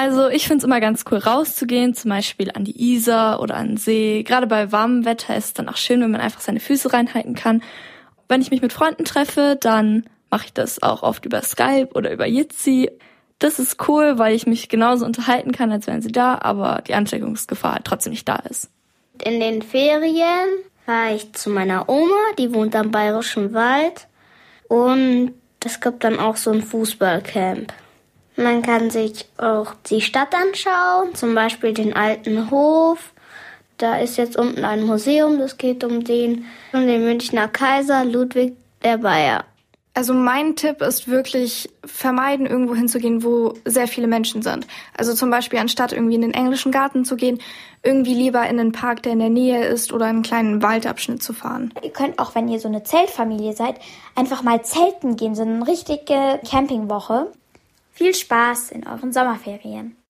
Also ich finde es immer ganz cool rauszugehen, zum Beispiel an die Isar oder an den See. Gerade bei warmem Wetter ist es dann auch schön, wenn man einfach seine Füße reinhalten kann. Wenn ich mich mit Freunden treffe, dann mache ich das auch oft über Skype oder über Jitsi. Das ist cool, weil ich mich genauso unterhalten kann, als wären sie da, aber die Ansteckungsgefahr halt trotzdem nicht da ist. In den Ferien fahre ich zu meiner Oma, die wohnt am Bayerischen Wald. Und es gibt dann auch so ein Fußballcamp. Man kann sich auch die Stadt anschauen, zum Beispiel den alten Hof. Da ist jetzt unten ein Museum, das geht um den, um den Münchner Kaiser Ludwig der Bayer. Also mein Tipp ist wirklich vermeiden, irgendwo hinzugehen, wo sehr viele Menschen sind. Also zum Beispiel anstatt irgendwie in den englischen Garten zu gehen, irgendwie lieber in einen Park, der in der Nähe ist oder einen kleinen Waldabschnitt zu fahren. Ihr könnt auch, wenn ihr so eine Zeltfamilie seid, einfach mal zelten gehen, so eine richtige Campingwoche. Viel Spaß in euren Sommerferien.